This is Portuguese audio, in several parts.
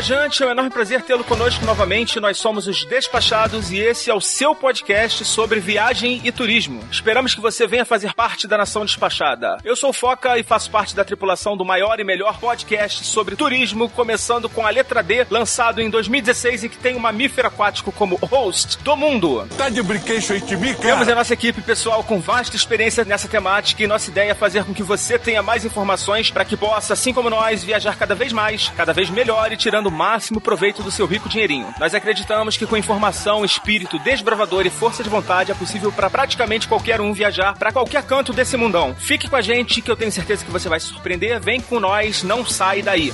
Viajante. É um enorme prazer tê-lo conosco novamente. Nós somos os Despachados e esse é o seu podcast sobre viagem e turismo. Esperamos que você venha fazer parte da nação despachada. Eu sou o Foca e faço parte da tripulação do maior e melhor podcast sobre turismo, começando com a letra D, lançado em 2016 e que tem um mamífero aquático como host do mundo. Tá de brinquedo aí de mim, cara? Temos a nossa equipe pessoal com vasta experiência nessa temática e nossa ideia é fazer com que você tenha mais informações para que possa, assim como nós, viajar cada vez mais, cada vez melhor e tirando o máximo proveito do seu rico dinheirinho. Nós acreditamos que com informação, espírito desbravador e força de vontade é possível para praticamente qualquer um viajar para qualquer canto desse mundão. Fique com a gente que eu tenho certeza que você vai se surpreender. Vem com nós, não sai daí.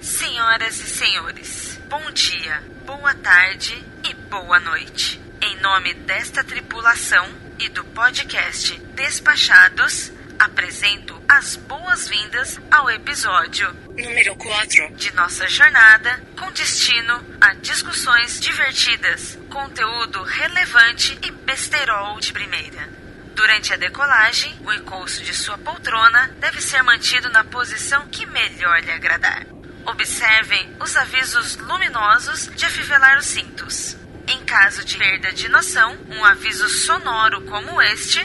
Senhoras e senhores, bom dia, boa tarde e boa noite. Em nome desta tripulação e do podcast Despachados, apresento as boas-vindas ao episódio número 4 de nossa jornada com destino a discussões divertidas, conteúdo relevante e besterol de primeira. Durante a decolagem, o encosto de sua poltrona deve ser mantido na posição que melhor lhe agradar. Observem os avisos luminosos de afivelar os cintos. Em caso de perda de noção, um aviso sonoro como este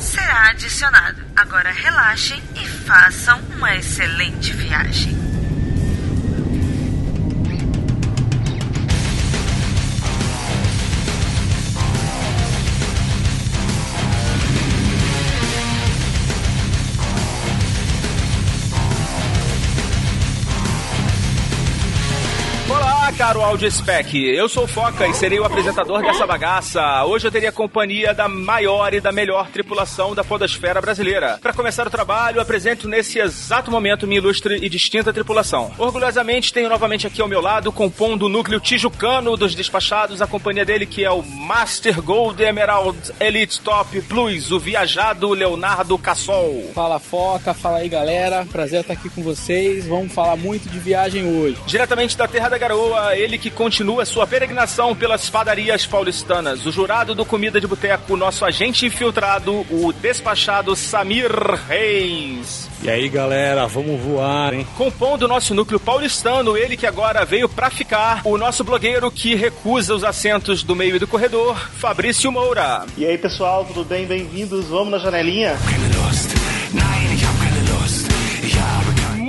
será adicionado. Agora relaxem e façam uma excelente viagem. Caro Audio Spec. Eu sou o Foca e serei o apresentador dessa bagaça. Hoje eu teria a companhia da maior e da melhor tripulação da podosfera brasileira. Para começar o trabalho, apresento nesse exato momento minha ilustre e distinta tripulação. Orgulhosamente tenho novamente aqui ao meu lado, compondo o núcleo tijucano dos despachados, a companhia dele que é o Master Gold Emerald Elite Top Plus, o viajado Leonardo Cassol. Fala Foca, fala aí galera, prazer estar aqui com vocês. Vamos falar muito de viagem hoje. Diretamente da Terra da Garoa, ele que continua sua peregrinação pelas padarias paulistanas, o jurado do Comida de Boteco, nosso agente infiltrado, o despachado Samir Reis. E aí, galera, vamos voar, hein? Compondo o nosso núcleo paulistano, ele que agora veio pra ficar, o nosso blogueiro que recusa os assentos do meio e do corredor, Fabrício Moura. E aí, pessoal, tudo bem? Bem-vindos. Vamos na janelinha?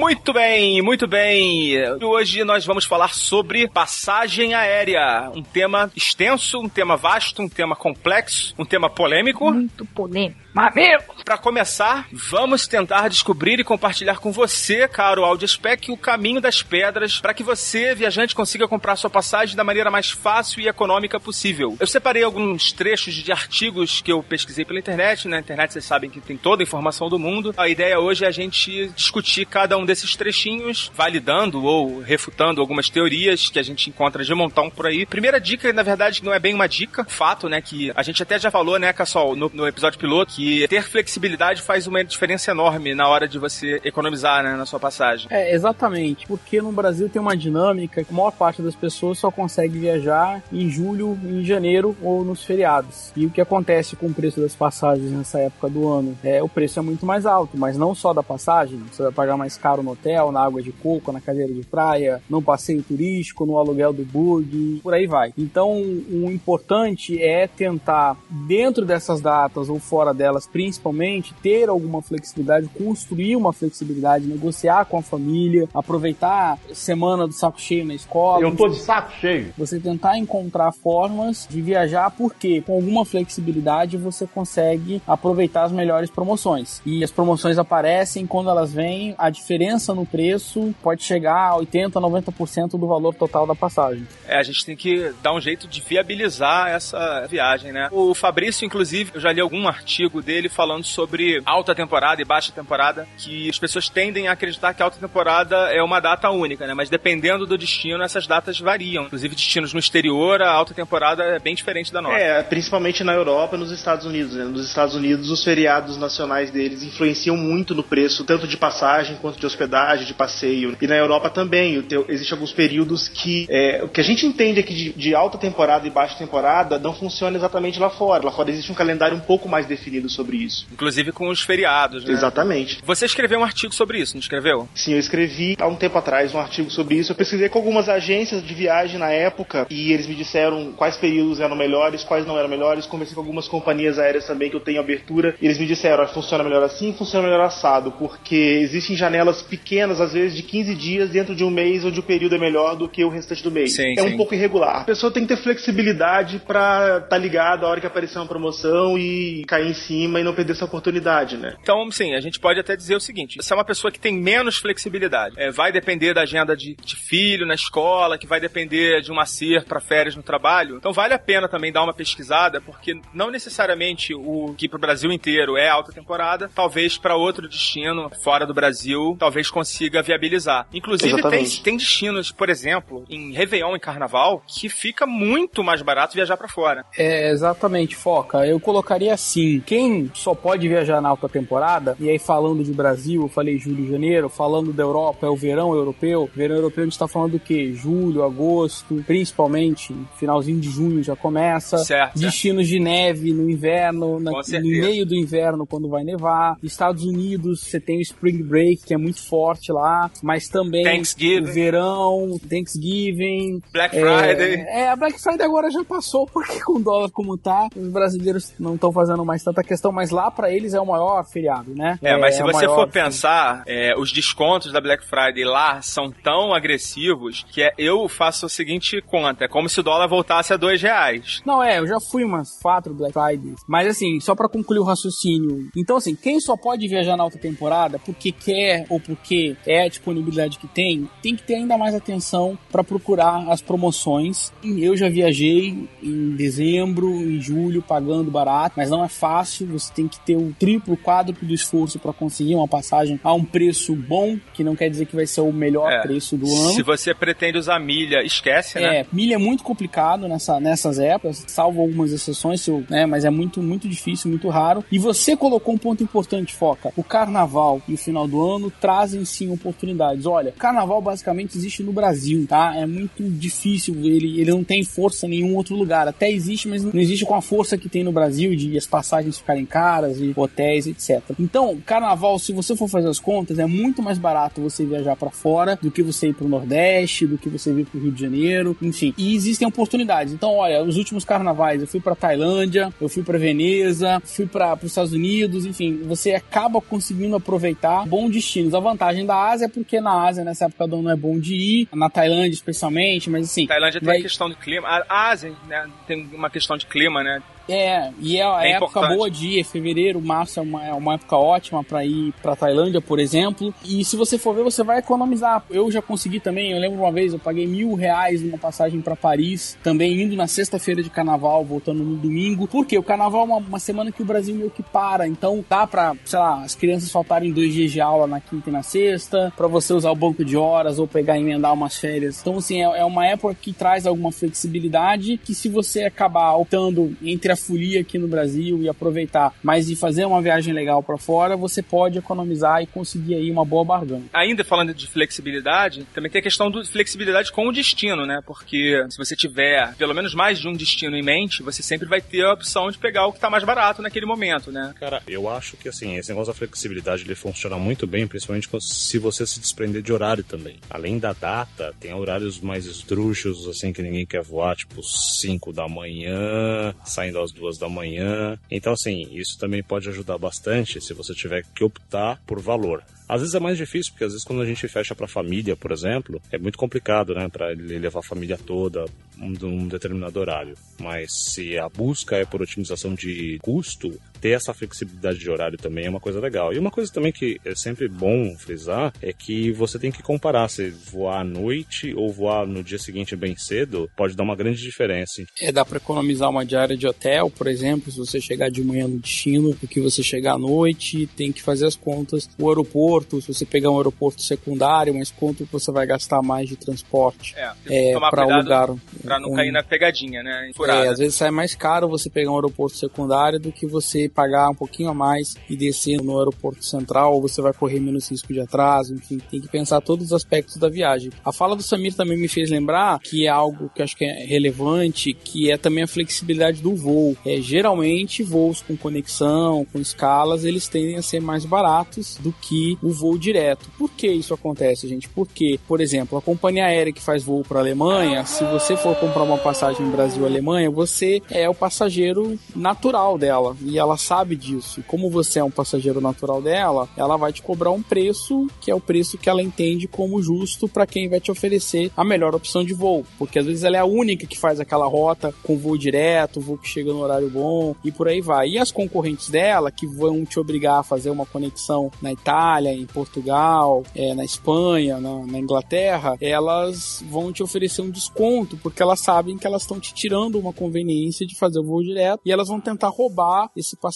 Muito bem, muito bem. Hoje nós vamos falar sobre passagem aérea. Um tema extenso, um tema vasto, um tema complexo, um tema polêmico. Muito polêmico. Mamilo! Para começar, vamos tentar descobrir e compartilhar com você, caro Audiospec, o caminho das pedras para que você, viajante, consiga comprar sua passagem da maneira mais fácil e econômica possível. Eu separei alguns trechos de artigos que eu pesquisei pela internet. Na internet vocês sabem que tem toda a informação do mundo. A ideia hoje é a gente discutir cada um desses trechinhos, validando ou refutando algumas teorias que a gente encontra de montão por aí. Primeira dica, na verdade, não é bem uma dica, fato, né, que a gente até já falou, né, Cassol, no, no episódio piloto, que ter flexibilidade faz uma diferença enorme na hora de você economizar né, na sua passagem. É, exatamente, porque no Brasil tem uma dinâmica que a maior parte das pessoas só consegue viajar em julho, em janeiro ou nos feriados. E o que acontece com o preço das passagens nessa época do ano? É, o preço é muito mais alto, mas não só da passagem, você vai pagar mais caro no hotel, na água de coco, na cadeira de praia, no passeio turístico, no aluguel do bug, por aí vai. Então, o importante é tentar, dentro dessas datas ou fora delas, delas, principalmente, ter alguma flexibilidade, construir uma flexibilidade, negociar com a família, aproveitar semana do saco cheio na escola. Eu tô de saco cheio. Você tentar encontrar formas de viajar, porque com alguma flexibilidade você consegue aproveitar as melhores promoções. E as promoções aparecem quando elas vêm, a diferença diferença no preço pode chegar a 80, 90% do valor total da passagem. É, a gente tem que dar um jeito de viabilizar essa viagem, né? O Fabrício, inclusive, eu já li algum artigo dele falando sobre alta temporada e baixa temporada, que as pessoas tendem a acreditar que a alta temporada é uma data única, né? Mas dependendo do destino, essas datas variam. Inclusive, destinos no exterior, a alta temporada é bem diferente da nossa. É, principalmente na Europa e nos Estados Unidos. Né? Nos Estados Unidos, os feriados nacionais deles influenciam muito no preço, tanto de passagem quanto de hospedagem, de passeio. E na Europa também, existem alguns períodos que é, o que a gente entende aqui de, de alta temporada e baixa temporada não funciona exatamente lá fora. Lá fora existe um calendário um pouco mais definido sobre isso. Inclusive com os feriados, né? Exatamente. Você escreveu um artigo sobre isso, não escreveu? Sim, eu escrevi há um tempo atrás um artigo sobre isso. Eu pesquisei com algumas agências de viagem na época e eles me disseram quais períodos eram melhores, quais não eram melhores. Conversei com algumas companhias aéreas também que eu tenho abertura. E eles me disseram, ah, funciona melhor assim, funciona melhor assado, porque existem janelas pequenas, às vezes de 15 dias dentro de um mês onde o período é melhor do que o restante do mês. Sim, é sim. um pouco irregular. A pessoa tem que ter flexibilidade para estar tá ligada a hora que aparecer uma promoção e cair em cima e não perder essa oportunidade, né? Então, sim, a gente pode até dizer o seguinte: você é uma pessoa que tem menos flexibilidade. É, vai depender da agenda de, de, filho na escola, que vai depender de uma CIR para férias no trabalho. Então, vale a pena também dar uma pesquisada, porque não necessariamente o que para o Brasil inteiro é alta temporada, talvez para outro destino fora do Brasil, talvez consiga viabilizar. Inclusive, tem, tem destinos, por exemplo, em Réveillon e Carnaval, que fica muito mais barato viajar para fora. É, exatamente, Foca. Eu colocaria assim: quem só pode viajar na alta temporada, e aí falando de Brasil, eu falei julho e janeiro, falando da Europa, é o verão europeu. Verão europeu a gente tá falando do que? Julho, agosto, principalmente, finalzinho de junho já começa. Certo. Destinos de neve no inverno, na, no meio do inverno, quando vai nevar. Estados Unidos, você tem o Spring Break, que é muito forte lá, mas também Thanksgiving. verão, Thanksgiving. Black Friday. É, a Black Friday agora já passou, porque com o dólar como tá, os brasileiros não estão fazendo mais tanta questão, mas lá para eles é o maior feriado, né? É, mas é, se você for pensar, é, os descontos da Black Friday lá são tão agressivos que é, eu faço a seguinte conta: é como se o dólar voltasse a dois reais. Não, é, eu já fui umas quatro Black Fridays. Mas assim, só para concluir o raciocínio. Então, assim, quem só pode viajar na alta temporada porque quer ou porque é a disponibilidade que tem, tem que ter ainda mais atenção para procurar as promoções. Eu já viajei em dezembro, em julho, pagando barato, mas não é fácil. Você tem que ter o triplo, quádruplo do esforço para conseguir uma passagem a um preço bom, que não quer dizer que vai ser o melhor É, preço do ano. Se você pretende usar milha, esquece, né? É, milha é muito complicado nessa, nessas épocas, salvo algumas exceções, eu- né, mas é muito, muito difícil, muito raro. E você colocou um ponto importante, Foca. O carnaval e o final do ano trazem sim oportunidades. Olha, carnaval basicamente existe no Brasil, tá? É muito difícil, ele, ele não tem força em nenhum outro lugar. Até existe, mas não existe com a força que tem no Brasil de as passagens ficarem caras e hotéis, etc. Então, carnaval, se você for fazer as contas, é muito mais barato você viajar pra fora do que você ir pro Nordeste, do que você vir pro Rio de Janeiro, enfim. E existem oportunidades. Então, olha, os últimos carnavais, eu fui pra Tailândia, eu fui pra Veneza, fui para os Estados Unidos, enfim, você acaba conseguindo aproveitar bons destinos. A vantagem da Ásia é porque na Ásia, nessa época do ano, é bom de ir, na Tailândia especialmente, mas assim. Tailândia tem vai- a questão do clima. A Ásia né, tem uma questão de clima, né? É, e é a É época importante. boa de ir, fevereiro, março é uma, é uma época ótima pra ir pra Tailândia, por exemplo. E se você for ver, você vai economizar. Eu já consegui também, eu lembro uma vez, eu paguei mil reais numa passagem pra Paris, também indo na sexta-feira de carnaval, voltando no domingo. Porque o carnaval é uma, uma semana que o Brasil meio que para, então dá pra, sei lá, as crianças faltarem dois dias de aula na quinta e na sexta, pra você usar o banco de horas ou pegar e emendar umas férias. Então, assim, é, é uma época que traz alguma flexibilidade que se você acabar optando entre a folia aqui no Brasil e aproveitar, mas de fazer uma viagem legal pra fora, você pode economizar e conseguir aí uma boa barganha. Ainda falando de flexibilidade, também tem a questão de flexibilidade com o destino, né? Porque se você tiver pelo menos mais de um destino em mente, você sempre vai ter a opção de pegar o que tá mais barato naquele momento, né? Cara, eu acho que assim, esse negócio da flexibilidade ele funciona muito bem, principalmente se você se desprender de horário também. Além da data, tem horários mais esdrúxulos, assim, que ninguém quer voar, tipo 5 da manhã, saindo às duas da manhã. Então, assim, isso também pode ajudar bastante se você tiver que optar por valor. Às vezes é mais difícil, porque às vezes quando a gente fecha pra família, por exemplo, é muito complicado, né? Pra ele levar a família toda, um, de um determinado horário. Mas se a busca é por otimização de custo, ter essa flexibilidade de horário também é uma coisa legal. E uma coisa também que é sempre bom frisar é que você tem que comparar se voar à noite ou voar no dia seguinte bem cedo, pode dar uma grande diferença. É, dá para economizar uma diária de hotel, por exemplo, se você chegar de manhã no destino, do que você chegar à noite, tem que fazer as contas. O aeroporto, se você pegar um aeroporto secundário, mas quanto você vai gastar mais de transporte É, é, para o lugar. pra não um- cair na pegadinha, né? Furada. É, às vezes sai mais caro você pegar um aeroporto secundário do que você pagar um pouquinho a mais e descer no aeroporto central, ou você vai correr menos risco de atraso, enfim, tem que pensar todos os aspectos da viagem. A fala do Samir também me fez lembrar que é algo que acho que é relevante, que é também a flexibilidade do voo. É, geralmente, voos com conexão, com escalas, eles tendem a ser mais baratos do que o voo direto. Por que isso acontece, gente? Porque, por exemplo, a companhia aérea que faz voo para a Alemanha, se você for comprar uma passagem Brasil-Alemanha, você é o passageiro natural dela e ela sabe disso. E como você é um passageiro natural dela, ela vai te cobrar um preço que é o preço que ela entende como justo para quem vai te oferecer a melhor opção de voo, porque às vezes ela é a única que faz aquela rota com voo direto, voo que chega no horário bom e por aí vai. E as concorrentes dela que vão te obrigar a fazer uma conexão na Itália, em Portugal, é, na Espanha, na, na Inglaterra, elas vão te oferecer um desconto porque elas sabem que elas estão te tirando uma conveniência de fazer o voo direto e elas vão tentar roubar esse passageiro,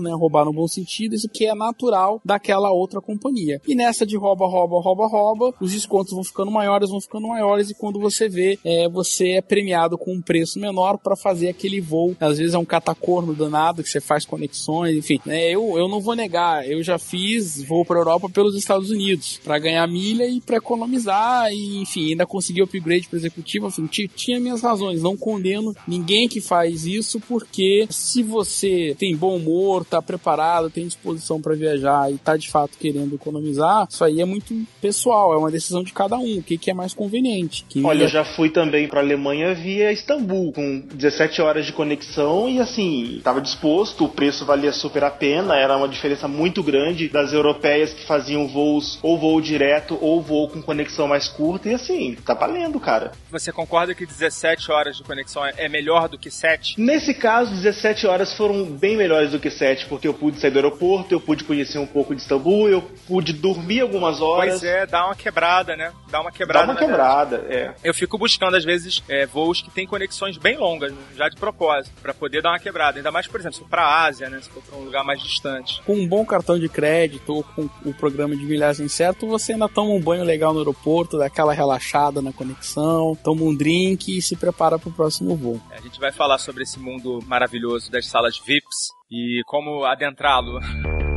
né, roubar no bom sentido, isso que é natural daquela outra companhia. E nessa de rouba, rouba, rouba, rouba, os descontos vão ficando maiores, vão ficando maiores e quando você vê, é, você é premiado com um preço menor para fazer aquele voo. Às vezes é um catacorno danado que você faz conexões, enfim. né, eu, eu não vou negar, eu já fiz voo para Europa pelos Estados Unidos para ganhar milha e para economizar e enfim, ainda consegui upgrade para executivo, enfim, ti- tinha minhas razões, não condeno ninguém que faz isso porque se você tem bom humor, tá preparado, tem disposição para viajar e tá de fato querendo economizar, isso aí é muito pessoal, é uma decisão de cada um, o que, que é mais conveniente. Que Olha, eu já fui também pra Alemanha via Istambul, com 17 horas de conexão e assim, tava disposto, o preço valia super a pena, era uma diferença muito grande das europeias que faziam voos ou voo direto ou voo com conexão mais curta e assim, tá valendo, cara. Você concorda que 17 horas de conexão é é melhor do que 7? Nesse caso, 17 horas foram bem melhores do que 7, porque eu pude sair do aeroporto, eu pude conhecer um pouco de Istambul, eu pude dormir algumas horas. Pois é, dá uma quebrada, né? Dá uma Dá quebrada. uma na quebrada, é. Eu fico buscando, às vezes, é, voos que têm conexões bem longas, já de propósito, pra poder dar uma quebrada. Ainda mais, por exemplo, se for pra Ásia, né? Se for pra um lugar mais distante. com um bom cartão de crédito ou com o programa de milhagem certo, você ainda toma um banho legal no aeroporto, dá aquela relaxada na conexão, toma um drink e se prepara para o próximo voo. A gente vai falar sobre esse mundo maravilhoso das salas VIPs e como adentrá-lo.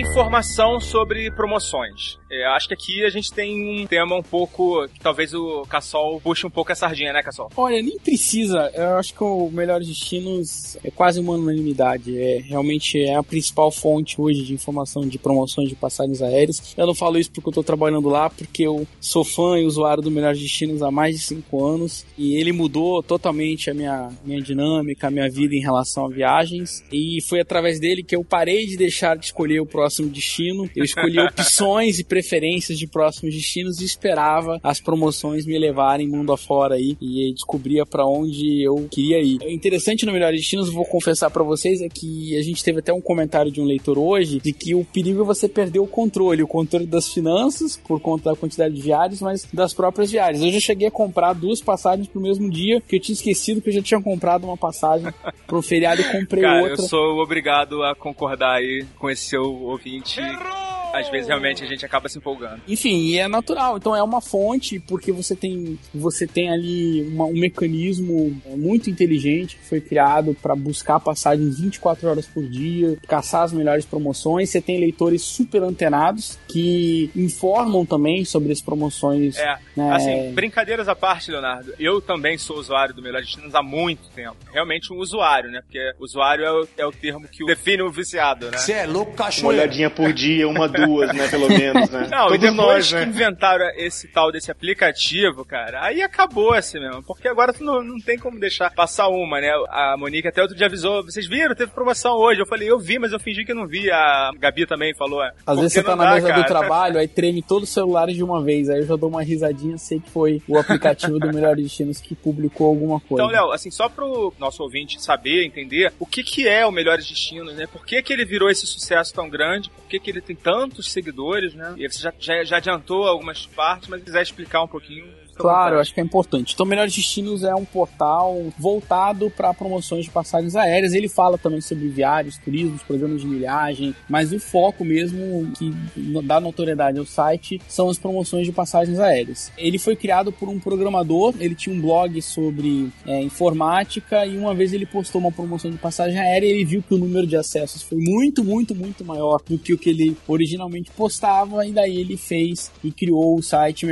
Informação sobre promoções. É, acho que aqui a gente tem um tema um pouco. que talvez o Cassol puxe um pouco a sardinha, né, Cassol? Olha, nem precisa. Eu acho que o Melhores Destinos é quase uma unanimidade. É realmente é a principal fonte hoje de informação de promoções de passagens aéreas. Eu não falo isso porque eu estou trabalhando lá, porque eu sou fã e usuário do Melhores Destinos há mais de cinco anos e ele mudou totalmente a minha, minha dinâmica, a minha vida em relação a viagens. E foi através dele que eu parei de deixar de escolher o próximo destino. Eu escolhi opções e preferências de próximos destinos e esperava as promoções me levarem mundo afora aí e descobria para onde eu queria ir. O interessante no Melhores Destinos, vou confessar para vocês, é que a gente teve até um comentário de um leitor hoje de que o perigo é você perder o controle, o controle das finanças por conta da quantidade de viagens, mas das próprias viagens. Eu já cheguei a comprar duas passagens pro mesmo dia, que eu tinha esquecido que eu já tinha comprado uma passagem pro feriado e comprei Cara, outra. eu sou obrigado a concordar aí com esse seu ouvinte. Às vezes realmente a gente acaba se empolgando. Enfim, e é natural. Então é uma fonte porque você tem você tem ali uma- um mecanismo é, muito inteligente que foi criado para buscar passagens 24 horas por dia, caçar as melhores promoções. Você tem leitores super antenados que informam também sobre as promoções. É, né? assim, brincadeiras à parte, Leonardo. Eu também sou usuário do Melhor Destinos há muito tempo. Realmente um usuário, né? Porque usuário é o, é o termo que define o viciado, né? Você é louco, Uma cachoeira. olhadinha por dia, uma, duas, né? Pelo menos, né? Não, Todos e depois nós, que né? inventaram esse tal desse aplicativo, cara, aí acabou assim mesmo. Porque agora tu não, não tem como deixar passar uma, né? A Monique até outro dia avisou, vocês viram? Teve promoção hoje. Eu falei, eu vi, mas eu fingi que não vi. A Gabi também falou. é, Às vezes você tá na dá, mesa cara. do trabalho, aí treme todos os celulares de uma vez. Aí eu já dou uma risadinha, sei que foi o aplicativo do Melhor Destinos que publicou alguma coisa. Então, Léo, assim, só pro nosso ouvinte saber, entender, o que que é o Melhores Destinos, né? Por que que ele virou esse sucesso tão grande? Por que que ele tem tantos seguidores, né? E você já, já, já adiantou algumas partes, mas se quiser explicar um pouquinho... à Claro, vontade. acho que é importante. Então, Melhores Destinos é um portal voltado para promoções de passagens aéreas. Ele fala também sobre viagens, turismos, programas de milhagem, mas o foco mesmo que dá notoriedade ao site são as promoções de passagens aéreas. Ele foi criado por um programador, ele tinha um blog sobre é, informática e uma vez ele postou uma promoção de passagem aérea e ele viu que o número de acessos foi muito, muito, muito maior do que o que ele originalmente postava e daí ele fez e criou o site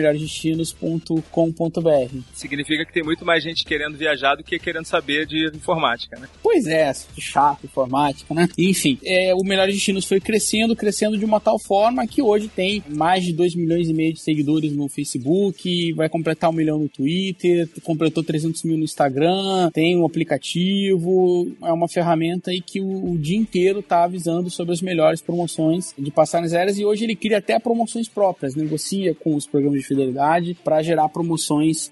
melhoresdestinos.com.br. Significa que tem muito mais gente querendo viajar do que querendo saber de informática, né? Pois é, chato, informática, né? Enfim, é, o Melhores Destinos foi crescendo, crescendo de uma tal forma que hoje tem mais de 2 milhões e meio de seguidores no Facebook, vai completar um milhão no Twitter, completou 300 mil no Instagram, tem um aplicativo, é uma ferramenta aí que o, o dia inteiro tá avisando sobre as melhores promoções de passagens aéreas e hoje ele cria até promoções próprias, negocia com os programas de fidelidade para gerar promoções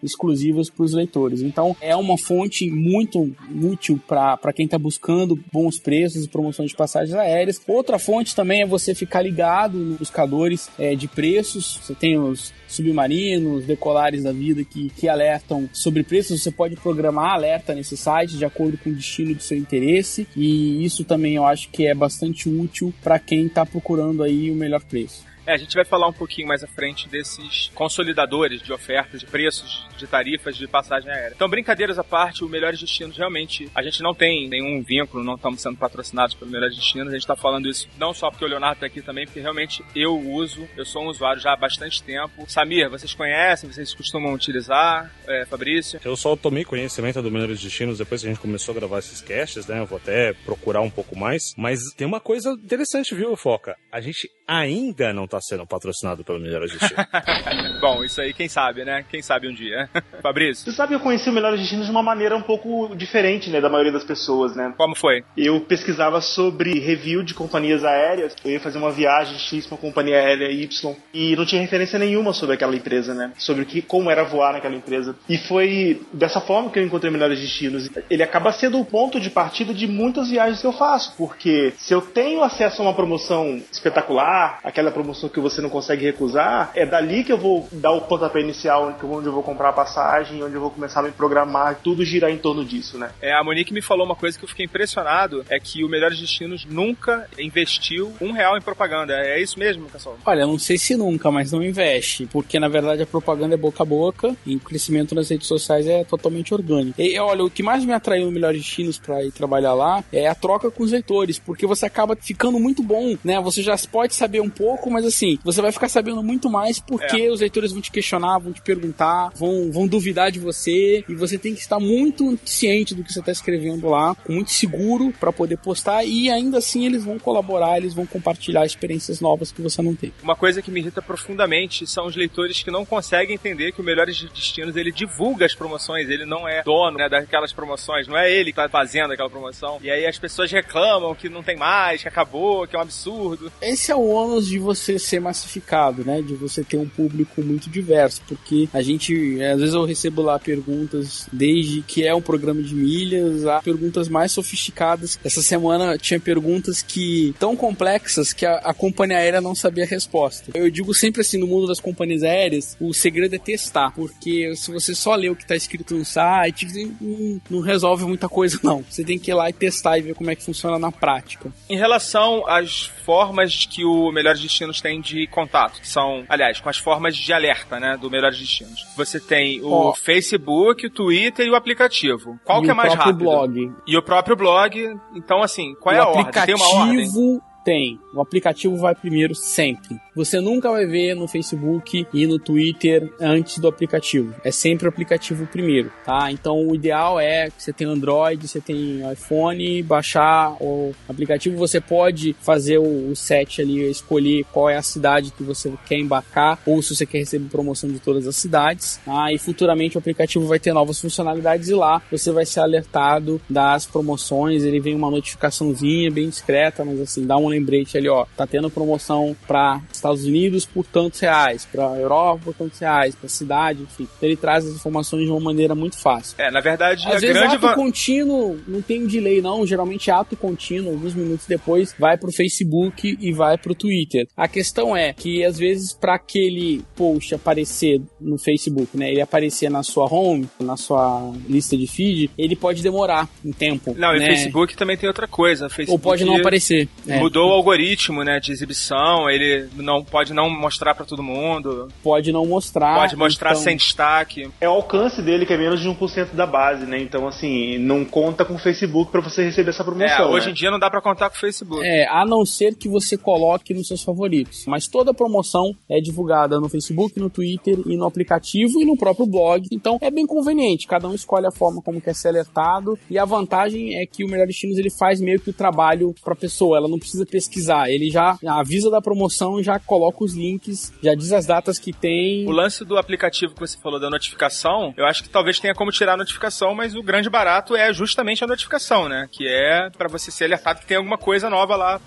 exclusivas para os leitores. Então é uma fonte muito útil para quem está buscando bons preços e promoções de passagens aéreas. Outra fonte também é você ficar ligado nos buscadores é, de preços. Você tem os submarinos, decolares da vida que, que alertam sobre preços. Você pode programar alerta nesse site de acordo com o destino do seu interesse e isso também eu acho que é bastante útil para quem está procurando aí o melhor preço. É, a gente vai falar um pouquinho mais à frente desses consolidadores de ofertas, de preços, de tarifas de passagem aérea. Então, brincadeiras à parte, o Melhores Destinos realmente, a gente não tem nenhum vínculo, não estamos sendo patrocinados pelo Melhores Destinos, a gente está falando isso não só porque o Leonardo está aqui também, porque realmente eu uso, eu sou um usuário já há bastante tempo. Samir, vocês conhecem, vocês costumam utilizar? É, Fabrício? Eu só tomei conhecimento do Melhores Destinos depois que a gente começou a gravar esses casts, né? Eu vou até procurar um pouco mais. Mas tem uma coisa interessante, viu, Foca? A gente ainda não tá sendo patrocinado pelo Melhores Destinos. Bom, isso aí quem sabe, né? Quem sabe um dia. Fabrício, Você sabe, eu conheci o Melhores Destinos de uma maneira um pouco diferente, né, da maioria das pessoas, né? como foi? Eu pesquisava sobre review de companhias aéreas. Eu ia fazer uma viagem X pra uma companhia aérea Y e não tinha referência nenhuma sobre aquela empresa, né? Sobre o que, como era voar naquela empresa. E foi dessa forma que eu encontrei melhores destinos. Ele acaba sendo o ponto de partida de muitas viagens que eu faço, porque se eu tenho acesso a uma promoção espetacular, aquela promoção que você não consegue recusar, é dali que eu vou dar o pontapé inicial, onde eu vou comprar a passagem, onde eu vou começar a me programar, tudo girar em torno disso, né? É, a Monique me falou uma coisa que eu fiquei impressionado, é que o Melhores Destinos nunca investiu um real em propaganda. É isso mesmo, pessoal? Olha, não sei se nunca, mas não investe, porque na verdade a propaganda é boca a boca e o crescimento nas redes sociais é totalmente orgânico. E olha, o que mais me atraiu no Melhores Destinos para ir trabalhar lá é a troca com os leitores, porque você acaba ficando muito bom, né? Você já pode saber um pouco, mas assim, você vai ficar sabendo muito mais porque os leitores vão te questionar, vão te perguntar, vão, vão duvidar de você e você tem que estar muito ciente do que você está escrevendo lá, muito seguro para poder postar e ainda assim eles vão colaborar, eles vão compartilhar experiências novas que você não tem. Uma coisa que me irrita profundamente são os leitores que não conseguem entender que o Melhores Destinos ele divulga as promoções, ele não é dono né, daquelas promoções, não é ele que tá fazendo aquela promoção. E aí as pessoas reclamam que não tem mais, que acabou, que é um absurdo. Esse é o ônus de você ser massificado, né? De você ter um público muito diverso, porque a gente, às vezes eu recebo lá perguntas, desde que é um programa de milhas, a perguntas mais sofisticadas. Essa semana tinha perguntas que tão complexas que a, a companhia aérea não sabia a resposta. Eu digo sempre assim, no mundo das companhias aéreas, o segredo é testar, porque se você só lê o que está escrito no site, não, não resolve muita coisa não. Você tem que ir lá e testar e ver como é que funciona na prática. Em relação às formas que o Melhores Destinos tem de contato, que são, aliás, com as formas de alerta, né, do Melhores Destinos. Você tem o Ó. Facebook, o Twitter e o aplicativo. Qual E que é o mais próprio rápido? blog. E o próprio blog. Então, assim, qual é o a ordem? Tem uma ordem? aplicativo tem. O aplicativo vai primeiro sempre. Você nunca vai ver no Facebook e no Twitter antes do aplicativo. É sempre o aplicativo primeiro, tá? Então o ideal é que você tem Android, você tem iPhone, baixar o aplicativo, você pode fazer o, set ali, escolher qual é a cidade que você quer embarcar ou se você quer receber promoção de todas as cidades. Tá? E futuramente o aplicativo vai ter novas funcionalidades e lá você vai ser alertado das promoções. Ele vem uma notificaçãozinha bem discreta, mas assim, dá um lembrete ali, ó, tá tendo promoção para Estados Unidos por tantos reais, para Europa por tantos reais, para cidade, enfim. Então, ele traz as informações de uma maneira muito fácil. É, na verdade, Às a vezes grande ato va- contínuo não tem um delay não, geralmente ato contínuo, alguns minutos depois vai pro Facebook e vai pro Twitter. A questão é que às vezes para aquele post aparecer no Facebook, né, ele aparecer na sua home, na sua lista de feed, ele pode demorar um tempo. Não, e o né? Facebook também tem outra coisa. Facebook ou pode não aparecer. É, Mudou o algoritmo, né, de exibição, ele não pode não mostrar pra todo mundo, pode não mostrar. pode mostrar então- sem destaque. É o alcance dele que é menos de 1% da base, né? Então, assim, não conta com o Facebook pra você receber essa É, promoção. hoje né? em dia não dá pra contar com o Facebook. É, a não ser que você coloque nos seus favoritos. Mas toda promoção é divulgada no Facebook, no Twitter e no aplicativo e no próprio blog. Então é bem conveniente. Cada um escolhe a forma como quer ser alertado. E a vantagem é que o Melhor Destinos ele faz meio que o trabalho pra pessoa. Ela não precisa pesquisar. Ele já avisa da promoção, já coloca os links, já diz as datas que tem. O lance do aplicativo que você falou da notificação, eu acho que talvez tenha como tirar a notificação, mas o grande barato é justamente a notificação, né? Que é pra você ser alertado que tem alguma coisa nova lá.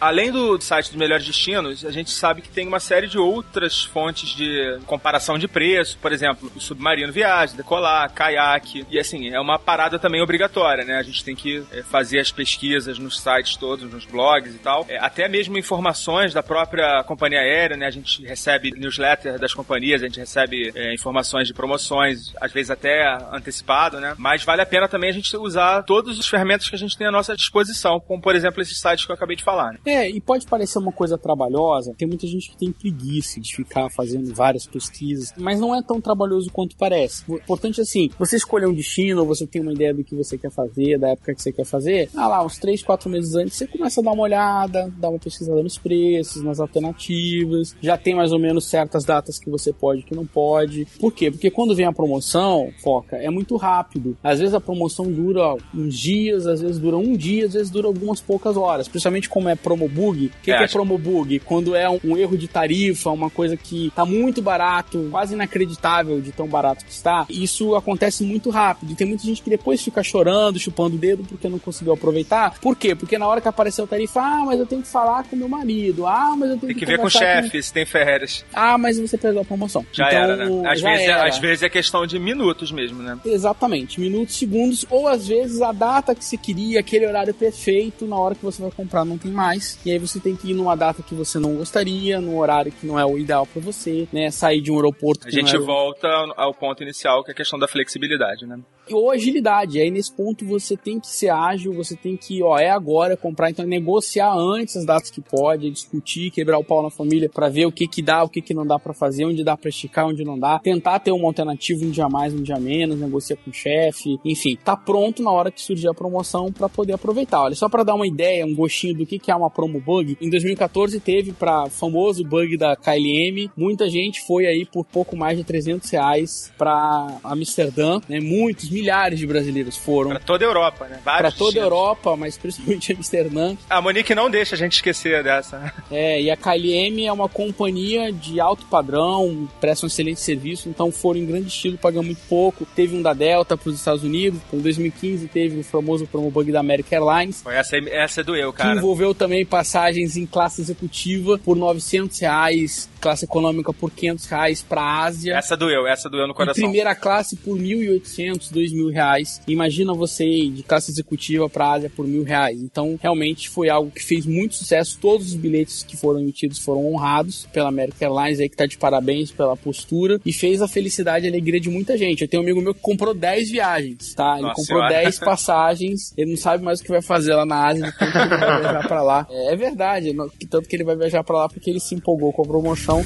Além do site dos melhores destinos, a gente sabe que tem uma série de outras fontes de comparação de preço, por exemplo, o Submarino Viagem, Decolar, Kayak, e assim, é uma parada também obrigatória, né? A gente tem que é, fazer as pesquisas nos sites todos, nos blogs e tal, É, até mesmo informações da própria companhia aérea, né? A gente recebe newsletter das companhias, a gente recebe é, informações de promoções, às vezes até antecipado, né? Mas vale a pena também a gente usar todas as ferramentas que a gente tem à nossa disposição, como por exemplo esses sites que eu acabei de falar, né? É, e pode parecer uma coisa trabalhosa. Tem muita gente que tem preguiça de ficar fazendo várias pesquisas, mas não é tão trabalhoso quanto parece. O importante é assim, você escolher um destino, você tem uma ideia do que você quer fazer, da época que você quer fazer. Ah lá, uns 3, 4 meses antes, você começa a dar uma olhada, dar uma pesquisada nos preços, nas alternativas. Já tem mais ou menos certas datas que você pode e que não pode. Por quê? Porque quando vem a promoção, foca, é muito rápido. Às vezes a promoção dura uns dias, às vezes dura um dia, às vezes dura algumas poucas horas. Principalmente como é promo bug. O que, É, que é acho- promo bug? Quando é um, um erro de tarifa, uma coisa que tá muito barato, quase inacreditável de tão barato que está. Isso acontece muito rápido. E tem muita gente que depois fica chorando, chupando o dedo porque não conseguiu aproveitar. Por quê? Porque na hora que apareceu a tarifa, ah, mas eu tenho que falar com meu marido. Ah, mas eu tenho Tem que que ver com o chefe, se tem férias. Ah, mas você perdeu a promoção. Já Então, era, né? Às vezes, é- era. às vezes é questão de minutos mesmo, né? Exatamente, minutos, segundos, ou às vezes a data que você queria, aquele horário perfeito, na hora que você vai comprar não tem mais. E aí você tem que ir numa data que você não gostaria, num horário que não é o ideal pra você, né? Sair de um aeroporto A gente é volta ao ponto inicial, que é a questão da flexibilidade, né? Ou agilidade. Aí nesse ponto você tem que ser ágil, você tem que, ó, é agora comprar, então negociar antes as datas que pode, discutir, quebrar o pau na família pra ver o que que dá, o que que não dá pra fazer, onde dá pra esticar, onde não dá, tentar ter uma alternativa um dia mais, um dia menos, negocia com o chefe, enfim, tá pronto na hora que surgir a promoção pra poder aproveitar. Olha, só pra dar uma ideia, um gostinho do que que é uma promo bug, em 2014 teve pra famoso bug da KLM, muita gente foi aí por pouco mais de 300 reais pra Amsterdã, né? Muitos, milhares de brasileiros foram Pra toda a Europa, né? pra Vários toda a. Europa, mas principalmente Amsterdã. A Monique não deixa a gente esquecer dessa. É, e a KLM é uma companhia de alto padrão, presta um excelente serviço, então foram em grande estilo, pagando muito pouco. Teve um da Delta para os Estados Unidos, em 2015 teve o famoso promo bug da American Airlines. Essa, essa é do eu, Que cara. envolveu também passagens em classe executiva por 900 reais, classe econômica por 500 reais para Ásia. Essa doeu, essa doeu no E coração. primeira classe por 1.800, 2.000 reais. Imagina você ir de classe executiva para Ásia por mil reais. Então, realmente foi algo que fez muito sucesso. Todos os bilhetes que foram emitidos foram honrados pela American Airlines, aí que tá de parabéns pela postura. E fez a felicidade e a alegria de muita gente. Eu tenho um amigo meu que comprou 10 viagens, tá? Ele Nossa comprou Senhora. 10 passagens. Ele não sabe mais o que vai fazer lá na Ásia, de tanto que ele vai viajar pra lá. É, é verdade, não- tanto que ele vai viajar pra lá porque ele se empolgou com a promoção.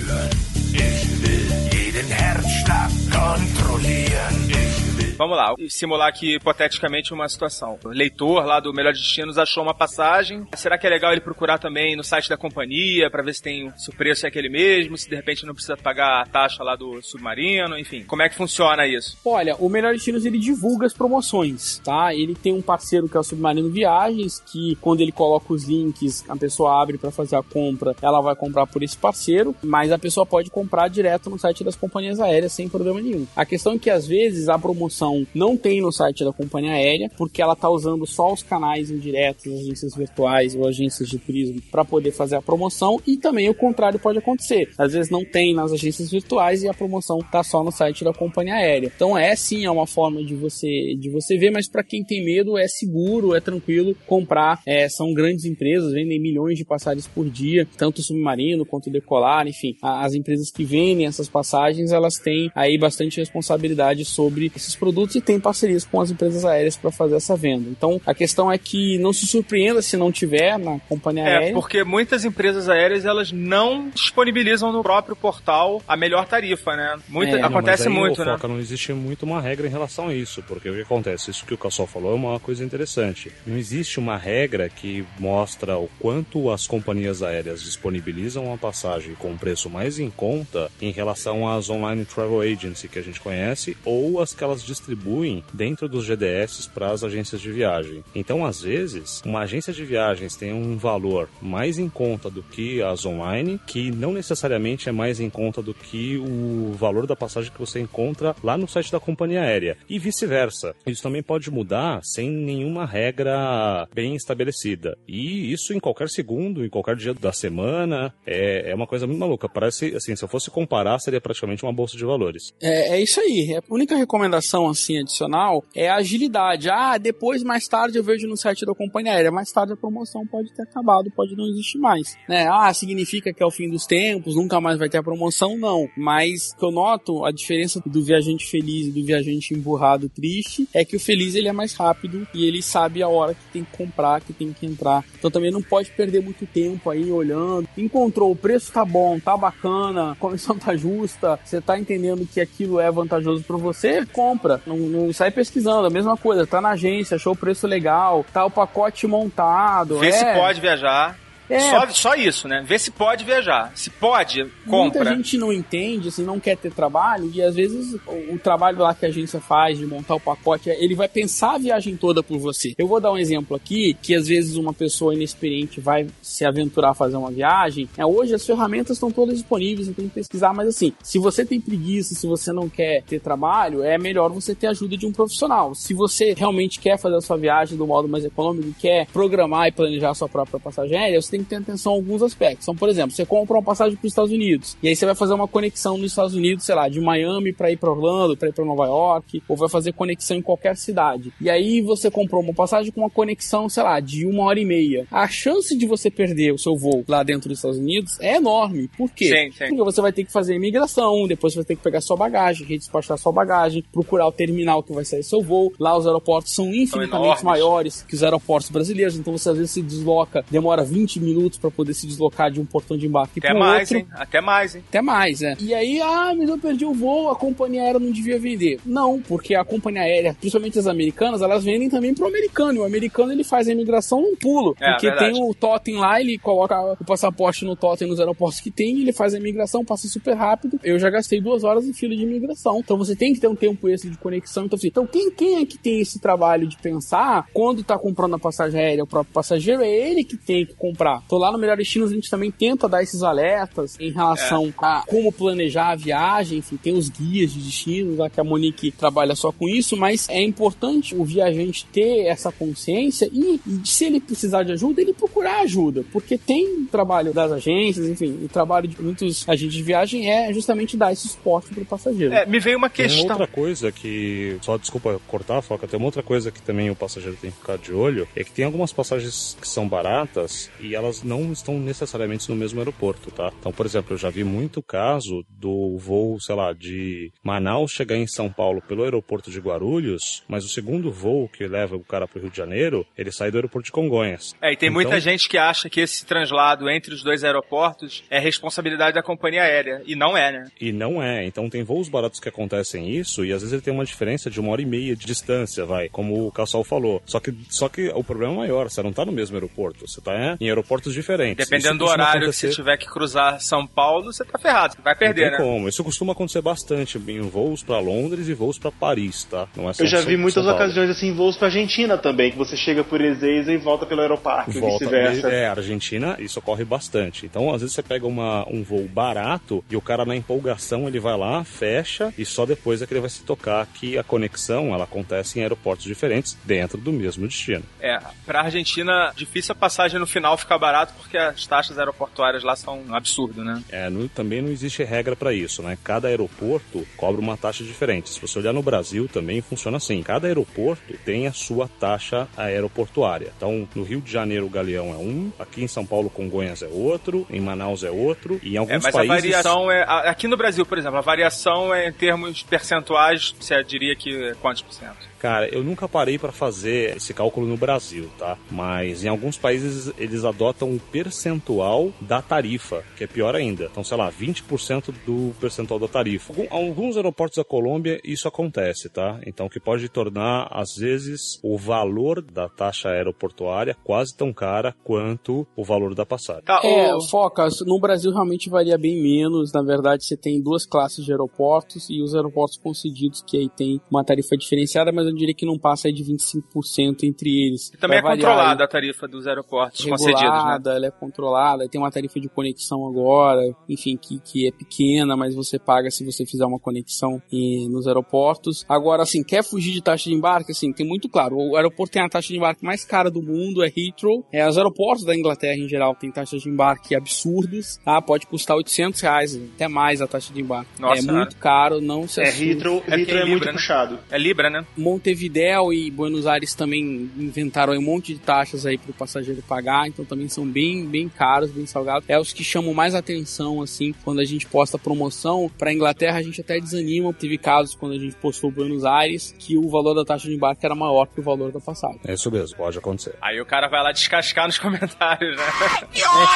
Vamos lá, simular aqui hipoteticamente uma situação. O leitor lá do Melhor Destinos achou uma passagem. Será que é legal ele procurar também no site da companhia para ver se tem se o preço é aquele mesmo, se de repente não precisa pagar a taxa lá do submarino, enfim. Como é que funciona isso? Olha, o Melhor Destinos ele divulga as promoções, tá? Ele tem um parceiro que é o Submarino Viagens, que quando ele coloca os links, a pessoa abre para fazer a compra, ela vai comprar por esse parceiro, mas a pessoa pode comprar direto no site das companhias aéreas sem problema nenhum. A questão é que às vezes a promoção não tem no site da companhia aérea, porque ela tá usando só os canais indiretos, agências virtuais ou agências de turismo para poder fazer a promoção e também o contrário pode acontecer. Às vezes não tem nas agências virtuais e a promoção tá só no site da companhia aérea. Então é sim é uma forma de você de você ver, mas para quem tem medo é seguro, é tranquilo comprar. É, são grandes empresas, vendem milhões de passagens por dia, tanto submarino quanto decolar, enfim. As empresas que vendem essas passagens, elas têm aí bastante responsabilidade sobre esses produtos e têm parcerias com as empresas aéreas para fazer essa venda. Então a questão é que não se surpreenda se não tiver na companhia É, aérea. porque muitas empresas aéreas elas não disponibilizam no próprio portal a melhor tarifa, né? Muita, É, Não, acontece aí, muito, né? Foca, não existe muito uma regra em relação a isso, porque o que acontece? Isso que o Cassol falou é uma coisa interessante. Não existe uma regra que mostra o quanto as companhias aéreas disponibilizam uma passagem com um preço mais em conta em relação às online travel agency que a gente conhece ou as que elas distribuem dentro dos GDS para as agências de viagem. Então, às vezes, uma agência de viagens tem um valor mais em conta do que as online, que não necessariamente é mais em conta do que o valor da passagem que você encontra lá no site da companhia aérea. E vice-versa. Isso também pode mudar sem nenhuma regra bem estabelecida. E isso em qualquer segundo, em qualquer dia da semana, é, é uma coisa muito maluca. Parece, assim, se eu fosse comparar, seria praticamente uma bolsa de valores. É, é isso aí. A única recomendação assim adicional é a agilidade. Ah, depois mais tarde eu vejo no site da companhia aérea. Mais tarde a promoção pode ter acabado, pode não existir mais. Né? Ah, significa que é o fim dos tempos, nunca mais vai ter a promoção? Não. Mas que eu noto a diferença do viajante feliz e do viajante emburrado triste é que o feliz ele é mais rápido e ele sabe a hora que tem que comprar, que tem que entrar. Então também não pode perder muito tempo aí olhando. Encontrou, o preço tá bom, tá bacana, a comissão tá justa, você tá entendendo que aquilo é vantajoso para você, compra. Não, não sai pesquisando, a mesma coisa, tá na agência, achou o preço legal, tá o pacote montado. Vê é, se pode viajar. É. Só, só isso, né? Vê se pode viajar. Se pode, compra. Muita gente não entende, assim, não quer ter trabalho, e às vezes o, o trabalho lá que a agência faz de montar o pacote, ele vai pensar a viagem toda por você. Eu vou dar um exemplo aqui, que às vezes uma pessoa inexperiente vai se aventurar a fazer uma viagem. É, hoje as ferramentas estão todas disponíveis, você tem que pesquisar, mas assim, se você tem preguiça, se você não quer ter trabalho, é melhor você ter ajuda de um profissional. Se você realmente quer fazer a sua viagem do modo mais econômico, quer programar e planejar a sua própria passagem aérea, você tem que ter atenção a alguns aspectos. Então, por exemplo, você compra uma passagem para os Estados Unidos e aí você vai fazer uma conexão nos Estados Unidos, sei lá, de Miami para ir para Orlando, para ir para Nova York, ou vai fazer conexão em qualquer cidade. E aí você comprou uma passagem com uma conexão, sei lá, de uma hora e meia. A chance de você perder o seu voo lá dentro dos Estados Unidos é enorme. Por quê? Sim, sim. Porque você vai ter que fazer imigração, depois você vai ter que pegar sua bagagem, redespachar sua bagagem, procurar o terminal que vai sair seu voo. Lá os aeroportos são infinitamente enormes. maiores que os aeroportos brasileiros, então você às vezes se desloca, demora 20 minutos para poder se deslocar de um portão de embarque Até para mais, outro. hein? Até mais, hein? Até mais, né? E aí, ah, mas eu perdi o voo, a companhia aérea não devia vender. Não, porque a companhia aérea, principalmente as americanas, elas vendem também pro americano. E o americano ele faz a imigração num pulo. É, porque verdade. tem o totem lá, ele coloca o passaporte no totem nos aeroportos que tem, ele faz a imigração, passa super rápido. Eu já gastei duas horas em fila de imigração. Então você tem que ter um tempo extra de conexão. Então, assim, então quem, quem é que tem esse trabalho de pensar quando tá comprando a passagem aérea, o próprio passageiro, é ele que tem que comprar. Tô lá no Melhor Destinos, a gente também tenta dar esses alertas em relação a como planejar a viagem, enfim, tem os guias de destinos, lá que a Monique trabalha só com isso, mas é importante o viajante ter essa consciência e, e se ele precisar de ajuda, ele procurar ajuda, porque tem trabalho das agências, enfim, o trabalho de muitos agentes de viagem é justamente dar esse suporte pro passageiro. É, me veio uma Tem uma questão. outra coisa que, só desculpa cortar, Foca, tem uma outra coisa que também o passageiro tem que ficar de olho, é que tem algumas passagens que são baratas e elas não estão necessariamente no mesmo aeroporto, tá? Então, por exemplo, eu já vi muito caso do voo, sei lá, de Manaus chegar em São Paulo pelo aeroporto de Guarulhos, mas o segundo voo que leva o cara para o Rio de Janeiro, ele sai do aeroporto de Congonhas. É, e tem Então- muita gente que acha que esse translado entre os dois aeroportos é responsabilidade da companhia aérea. E não é, né? E não é. Então tem voos baratos que acontecem isso e às vezes ele tem uma diferença de uma hora e meia de distância, vai, como o Cassol falou. Só que, só que o problema é maior, você não tá no mesmo aeroporto, você tá é, em aeroportos diferentes. Dependendo do horário que você tiver que cruzar São Paulo, você tá ferrado. Você vai perder, não né? tem como. Isso costuma acontecer bastante em voos pra Londres e voos pra Paris, tá? Não é só Eu já São- vi muitas ocasiões assim, em voos pra Argentina também, que você chega por Ezeiza e volta pelo Aeroparque, Volta, vice-versa. é, Argentina, isso ocorre bastante. Então, às vezes você pega uma, um voo barato e o cara na empolgação ele vai lá, fecha e só depois é que ele vai se tocar que a conexão ela acontece em aeroportos diferentes dentro do mesmo destino. É, pra Argentina, difícil a passagem no final ficar barato porque as taxas aeroportuárias lá são um absurdo, né? É, também não existe regra para isso, né? Cada aeroporto cobra uma taxa diferente. Se você olhar no Brasil também funciona assim. Cada aeroporto tem a sua taxa aeroportuária. Então, no Rio de Janeiro o Galeão é um, aqui em São Paulo Congonhas é outro, em Manaus é outro, e em É, alguns mas países a variação é. Aqui no Brasil, por exemplo, a variação é em termos percentuais, você diria que é quantos por cento? Cara, eu nunca parei para fazer esse cálculo no Brasil, tá? Mas em alguns países eles adotam o percentual da tarifa, que é pior ainda. Então, sei lá, 20% do percentual da tarifa. Alguns aeroportos da Colômbia isso acontece, tá? Então, que pode tornar às vezes o valor da taxa aeroportuária quase tão cara quanto o valor da passagem. Tá, É, o- foca, no Brasil realmente varia bem menos. Na verdade, você tem duas classes de aeroportos e os aeroportos concedidos, que aí tem uma tarifa diferenciada, mas eu diria que não passa aí de 25% entre eles. também é variar controlada a tarifa dos aeroportos concedidos, né? ela é controlada, tem uma tarifa de conexão agora, enfim, que, que é pequena, mas você paga se você fizer uma conexão eh, nos aeroportos. Agora, assim, quer fugir de taxa de embarque? Assim, tem muito claro, o aeroporto tem a taxa de embarque mais cara do mundo, é Heathrow. É, os aeroportos da Inglaterra, em geral, têm taxas de embarque absurdos, tá? Pode custar 800 reais, até mais a taxa de embarque. Nossa é Senhora. muito caro, não se É, assuste. Heathrow, É Heathrow é, é muito né? puxado. É Libra, né? Montevidéu e Buenos Aires também inventaram aí um monte de taxas aí para o passageiro pagar, então também são bem, bem caros, bem salgados. É os que chamam mais atenção, assim, quando a gente posta promoção. Para Inglaterra a gente até desanima. Teve casos quando a gente postou Buenos Aires que o valor da taxa de embarque era maior que o valor da passagem. É isso mesmo, pode acontecer. Aí o cara vai lá descascar nos comentários, né?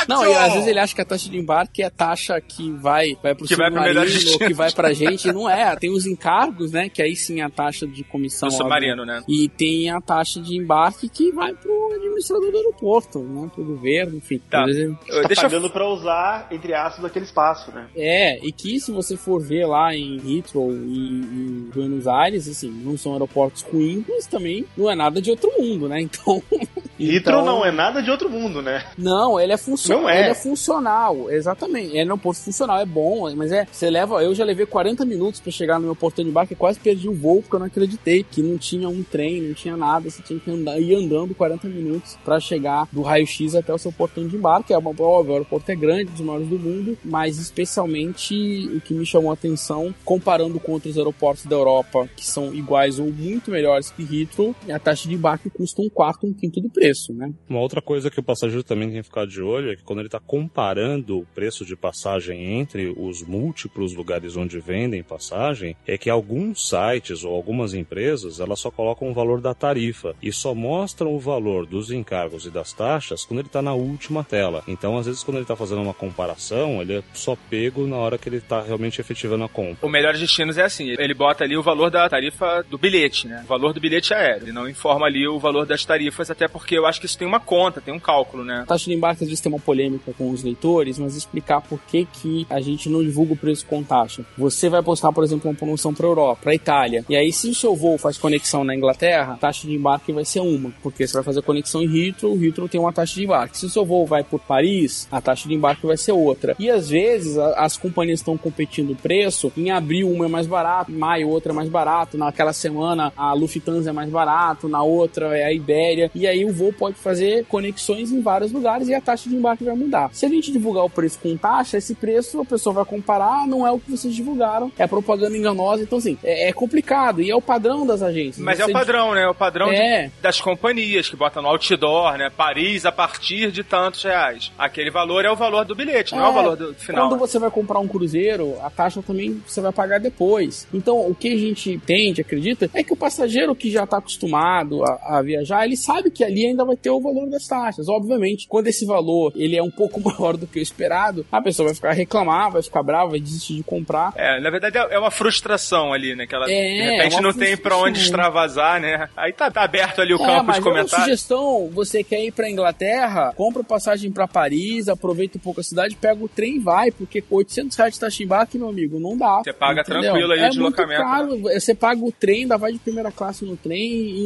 Não, e às vezes ele acha que a taxa de embarque é a taxa que vai, vai pro Que vai pro melhor ou que vai pra gente. Não é, tem os encargos, né? Que aí sim é a taxa de comissão. Submarino, né? E tem a taxa de embarque que vai pro administrador do aeroporto, né? Pro governo, enfim. Tá. Vezes- Eu- Tá Deixa eu pagando pra usar, entre aspas, aquele espaço, né? É, e que se você for ver lá em Heathrow e em Buenos Aires, assim, não são aeroportos ruins, mas também não é nada de outro mundo, né? Então. Então- não é nada de outro mundo, né? Não, ele é funcional. Não é. Ele é funcional, exatamente. Ele é um ponto funcional, é bom, mas é. Você leva. Eu já levei 40 minutos pra chegar no meu portão de embarque, quase perdi o voo porque eu não acreditei que não tinha um trem, não tinha nada. Você tinha que andar, ir andando 40 minutos pra chegar do raio-x até o seu portão de embarque. É uma, óbvio, o aeroporto é grande, dos maiores do mundo, mas especialmente o que me chamou a atenção, comparando com outros aeroportos da Europa que são iguais ou muito melhores que Heathrow, a taxa de embarque custa um quarto, um quinto do preço, né? Uma outra coisa que o passageiro também tem que ficar de olho é que quando ele está comparando o preço de passagem entre os múltiplos lugares onde vendem passagem, é que alguns sites ou algumas empresas elas só colocam o valor da tarifa e só mostram o valor dos encargos e das taxas quando ele está na última tela. Então, às vezes, quando ele está fazendo uma comparação, ele é só pego na hora que ele está realmente efetivando a compra. O Melhores Destinos é assim, ele bota ali o valor da tarifa do bilhete, né? O valor do bilhete aéreo. Ele não informa ali o valor das tarifas, até porque eu acho que isso tem uma conta, tem um cálculo, né? A taxa de embarque às vezes tem uma polêmica com os leitores, mas explicar por que, que a gente não divulga o preço com taxa. Você vai postar, por exemplo, uma promoção para Europa, para Itália, e aí se o seu voo faz conexão na Inglaterra, a taxa de embarque vai ser uma, porque você vai fazer conexão em Heathrow, o Heathrow tem uma taxa de embarque. Se o seu voo vai por Paris, a taxa de embarque vai ser outra. E às vezes a- as companhias estão competindo o preço, em abril uma é mais barato, em maio outra é mais barato, naquela semana a Lufthansa é mais barato, na outra é a Ibéria, e aí o voo voo pode fazer conexões em vários lugares e a taxa de embarque vai mudar. Se a gente divulgar o preço com taxa, esse preço a pessoa vai comparar, não é o que vocês divulgaram, é propaganda enganosa. Então, assim, é, é complicado e é o padrão das agências. Mas Você é o padrão, né? É o padrão de- É. das companhias que botam no outdoor, né? Paris a partir de tantos reais. Aquele valor é o valor do bilhete, não é o valor do final. Quando você vai comprar um cruzeiro, a taxa também você vai pagar depois. Então, o que a gente entende, acredita, é que o passageiro que já está acostumado a, a viajar, ele sabe que ali ainda vai ter o valor das taxas. Obviamente, quando esse valor ele é um pouco maior do que o esperado, a pessoa vai ficar reclamar, vai ficar brava, vai desistir de comprar. É, na verdade é uma frustração ali, né? Que ela, É, de repente, é uma não tem pra onde extravasar, né? Aí tá, tá aberto ali o É, campo de é uma comentários. sugestão, você quer ir pra Inglaterra, compra passagem pra Paris, aproveita um pouco a cidade, pega o trem e vai, porque 800 reais de taxa embarque, meu amigo, não dá. Você paga entendeu? tranquilo aí o é deslocamento, né? Muito caro, você paga o trem, ainda vai de primeira classe no trem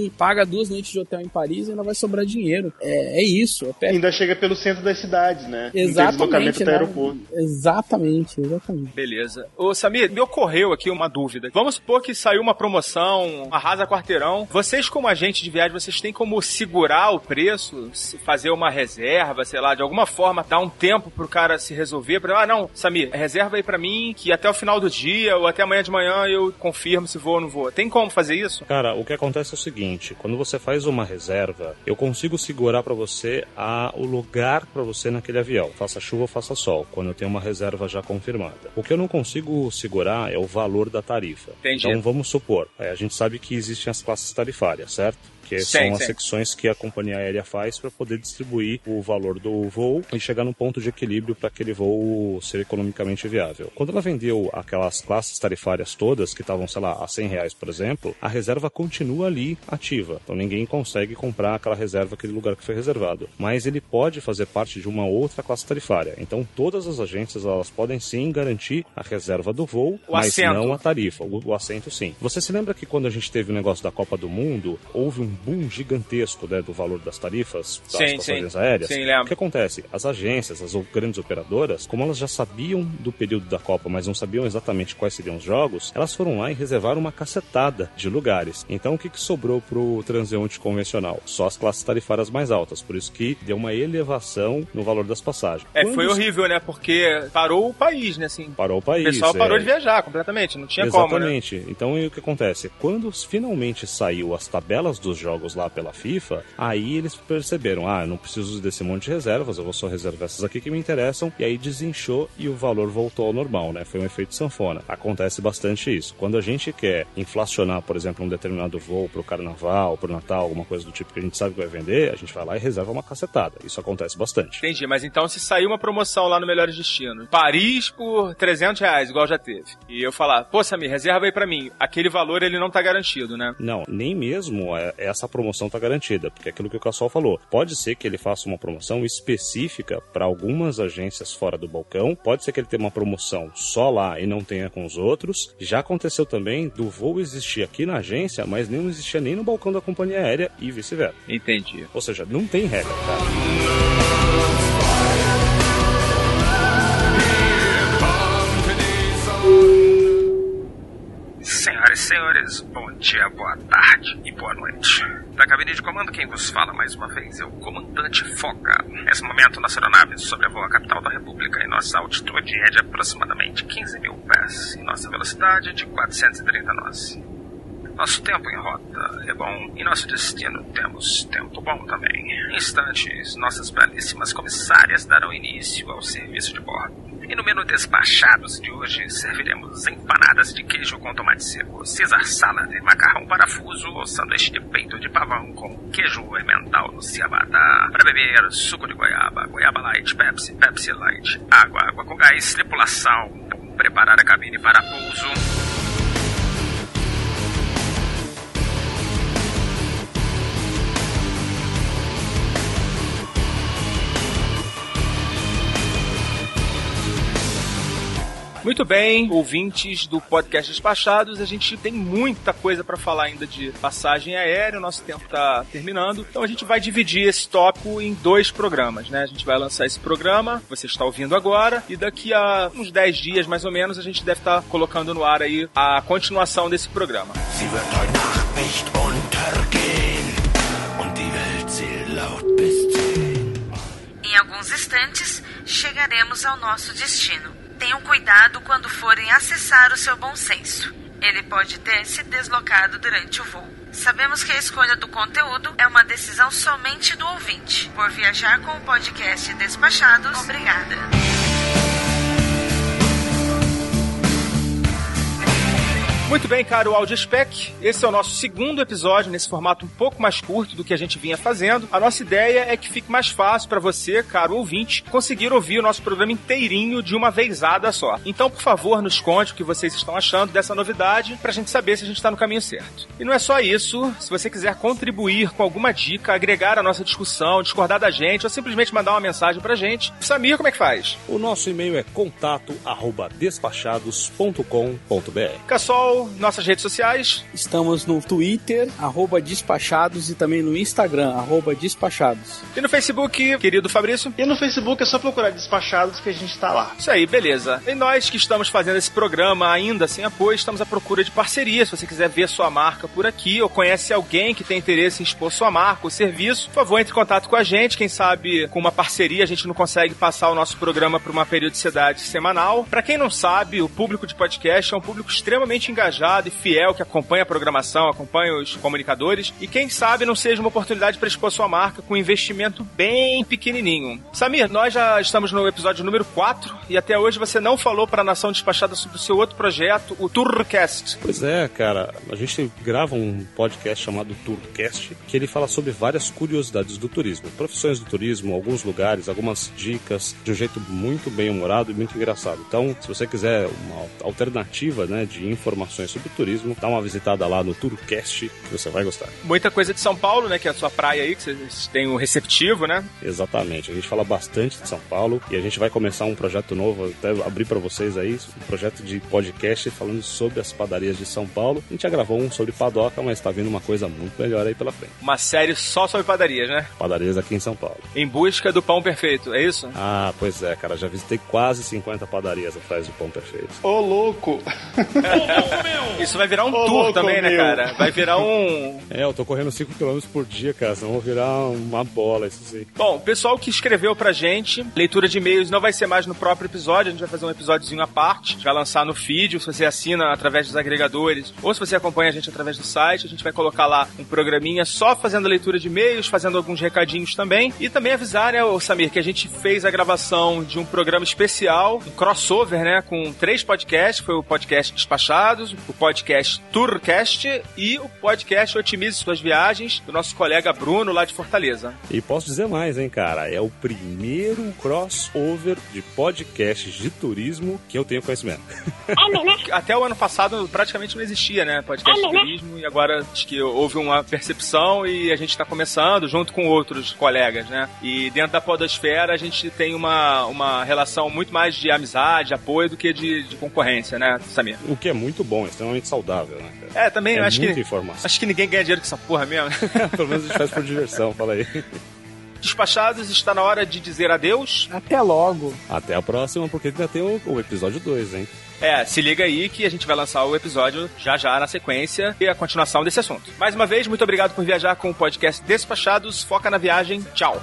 e paga duas noites de hotel em Paris e ainda vai sobrar dinheiro. É, é isso, é perto. Ainda chega pelo centro das cidades, né? Exatamente. né? aeroporto. Exatamente, exatamente. Beleza. Ô, Samir, me ocorreu aqui uma dúvida. Vamos supor que saiu uma promoção, arrasa quarteirão. Vocês, como agente de viagem, vocês têm como segurar o preço? Fazer uma reserva, sei lá, de alguma forma, dar um tempo pro cara se resolver? Pra, ah, não, Samir, reserva aí pra mim que até o final do dia ou até amanhã de manhã eu confirmo se vou ou não vou. Tem como fazer isso? Cara, o que acontece é o seguinte: quando você faz uma reserva, eu consigo segurar pra você a, o lugar pra você naquele avião, faça chuva ou faça sol, quando eu tenho uma reserva já confirmada. O que eu não consigo segurar é o valor da tarifa. Entendi. Então vamos supor, é, a gente sabe que existem as classes tarifárias, certo? Que Sim, são as sim. secções que a companhia aérea faz para poder distribuir o valor do voo e chegar num ponto de equilíbrio para aquele voo ser economicamente viável. Quando ela vendeu aquelas classes tarifárias todas, que estavam, sei lá, a 100 reais, por exemplo, a reserva continua ali ativa. Então ninguém consegue comprar aquela reserva, aquele lugar que foi reservado. Mas ele pode fazer parte de uma outra classe tarifária. Então todas as agências elas podem sim garantir a reserva do voo, O mas assento. não a tarifa. O, o assento sim. Você se lembra que quando a gente teve o negócio da Copa do Mundo, houve um boom gigantesco né, do valor das tarifas das Sim, passagens sim. aéreas? Sim. O que acontece? As agências, as o- grandes operadoras, como elas já sabiam do período da Copa, mas não sabiam exatamente quais seriam os jogos, elas foram lá e reservaram uma cacetada de lugares. Então o que, que sobrou pro transeunte convencional? Só as classes tarifárias mais altas. Por isso que deu uma elevação no valor das passagens. É, Quando foi horrível, né? Porque parou o país, né? Assim, Parou o o país. pessoal parou é. de viajar completamente, não tinha como, né? Exatamente. Então e o que acontece? Quando finalmente saiu as tabelas dos jogos lá pela FIFA, aí eles perceberam, ah, eu não preciso desse monte de reservas, eu vou só reservar essas aqui que me interessam, e aí desinchou e o valor voltou ao normal, né? Foi um efeito sanfona. Acontece bastante isso. Quando a gente quer inflacionar, por exemplo, um determinado voo pro carnaval, pro Natal, alguma coisa do tipo que a gente sabe que vai vender, a gente vai lá e reserva uma cacetada. Isso acontece bastante. Entendi, mas então se sair uma promoção lá no Melhores Destinos, Paris por 300 reais, igual já teve, e eu falar, pô, Samir, reserva aí pra mim, aquele valor ele não tá garantido, né? Não, nem mesmo é- essa promoção está garantida, porque é aquilo que o Cassol falou. Pode ser que ele faça uma promoção específica para algumas agências fora do balcão, pode ser que ele tenha uma promoção só lá e não tenha com os outros. Já aconteceu também do voo existir aqui na agência, mas não existia nem no balcão da companhia aérea e vice-versa. Entendi. Ou seja, não tem regra, cara. Senhoras e senhores, bom dia, boa tarde e boa noite. Da cabine de comando, quem vos fala mais uma vez é o comandante Foca. Nesse momento, nossa aeronave sobrevoa a capital da República e nossa altitude é de aproximadamente 15 mil pés e nossa velocidade de 430 nós. Nosso tempo em rota é bom e nosso destino temos tempo bom também. Em instantes, nossas belíssimas comissárias darão início ao serviço de bordo. E no menu despachados de hoje serviremos empanadas de queijo com tomate seco, Caesar salad, macarrão parafuso ou sanduíche de peito de pavão com queijo emmental no ciabatta. Para beber, suco de goiaba, goiaba light, Pepsi, Pepsi light, água, água com gás, tripulação. Preparar a cabine para pouso. Muito bem, ouvintes do podcast Despachados, a gente tem muita coisa pra falar ainda de passagem aérea, o nosso tempo tá terminando, então a gente vai dividir esse tópico em dois programas, né? A gente vai lançar esse programa, você está ouvindo agora, e daqui a uns 10 dias mais ou menos a gente deve estar colocando no ar aí a continuação desse programa. Sie wird heute Nacht nicht untergehen und die Welt zählt laut instantes chegaremos ao nosso destino. Tenham cuidado quando forem acessar o seu bom senso. Ele pode ter se deslocado durante o voo. Sabemos que a escolha do conteúdo é uma decisão somente do ouvinte. Por viajar com o podcast Despachados, obrigada. Muito bem, caro Audiospec, esse é o nosso segundo episódio nesse formato um pouco mais curto do que a gente vinha fazendo. A nossa ideia é que fique mais fácil para você, caro ouvinte, conseguir ouvir o nosso programa inteirinho de uma vezada só. Então, por favor, nos conte o que vocês estão achando dessa novidade pra gente saber se a gente está no caminho certo. E não é só isso, se você quiser contribuir com alguma dica, agregar a nossa discussão, discordar da gente ou simplesmente mandar uma mensagem pra gente, Samir, como é que faz? O nosso e-mail é contato@despachados.com.br. Cassol, nossas redes sociais. Estamos no Twitter, arroba despachados, e também no Instagram, arroba despachados. E no Facebook, querido Fabrício. E no Facebook é só procurar Despachados que a gente tá lá. Isso aí, beleza. E nós que estamos fazendo esse programa ainda sem apoio, estamos à procura de parceria. Se você quiser ver sua marca por aqui ou conhece alguém que tem interesse em expor sua marca ou serviço, por favor, entre em contato com a gente. Quem sabe com uma parceria a gente não consegue passar o nosso programa por uma periodicidade semanal. Para quem não sabe, o público de podcast é um público extremamente engajado e fiel que acompanha a programação, acompanha os comunicadores e quem sabe não seja uma oportunidade para expor sua marca com um investimento bem pequenininho. Samir, nós já estamos no episódio número 4 e até hoje você não falou para a Nação Despachada sobre o seu outro projeto, o Tourcast. Pois é, cara, a gente grava um podcast chamado Tourcast que ele fala sobre várias curiosidades do turismo, profissões do turismo, alguns lugares, algumas dicas de um jeito muito bem humorado e muito engraçado. Então, se você quiser uma alternativa, né, de informações sobre turismo, dá uma visitada lá no Tourcast que você vai gostar. Muita coisa de São Paulo, né? Que é a sua praia aí, que vocês têm o receptivo, né? Exatamente. A gente fala bastante de São Paulo e a gente vai começar um projeto novo, até abrir para vocês aí, um projeto de podcast falando sobre as padarias de São Paulo. A gente já gravou um sobre padoca, mas tá vindo uma coisa muito melhor aí pela frente. Uma série só sobre padarias, né? Padarias aqui em São Paulo. Em busca do pão perfeito, é isso? Ah, pois é, cara. Já visitei quase 50 padarias atrás do pão perfeito. Ô, louco! Isso vai virar um Ô, tour também, né, meu. cara? Vai virar um. É, eu tô correndo 5 km por dia, cara. Senão vou virar uma bola, isso sim. Bom, o pessoal que escreveu pra gente, leitura de e-mails não vai ser mais no próprio episódio, a gente vai fazer um episódiozinho à parte, a gente vai lançar no feed, se você assina através dos agregadores, ou se você acompanha a gente através do site, a gente vai colocar lá um programinha só fazendo a leitura de e-mails, fazendo alguns recadinhos também, e também avisar, né, ô Samir, que a gente fez a gravação de um programa especial, um crossover, né, com três podcasts, foi o podcast Despachados, o podcast Tourcast e o podcast Otimize Suas Viagens, do nosso colega Bruno, lá de Fortaleza. E posso dizer mais, hein, cara? É o primeiro crossover de podcasts de turismo que eu tenho conhecimento. Até o ano passado praticamente não existia, né? Podcast de turismo, e agora acho que houve uma percepção e a gente está começando junto com outros colegas, né? E dentro da podosfera a gente tem uma, uma relação muito mais de amizade, apoio do que de, de concorrência, né, Samir? O que é muito bom, extremamente saudável, né, cara? É, também É eu acho muita que. informação. Acho que ninguém ganha dinheiro com essa porra mesmo. Pelo menos a gente faz por diversão, fala aí. Despachados, está na hora de dizer adeus. Até logo. Até a próxima, porque ainda tem o, o episódio 2, hein? É, se liga aí que a gente vai lançar o episódio já já na sequência e a continuação desse assunto. Mais uma vez, muito obrigado por viajar com o podcast Despachados. Foca na viagem. Tchau.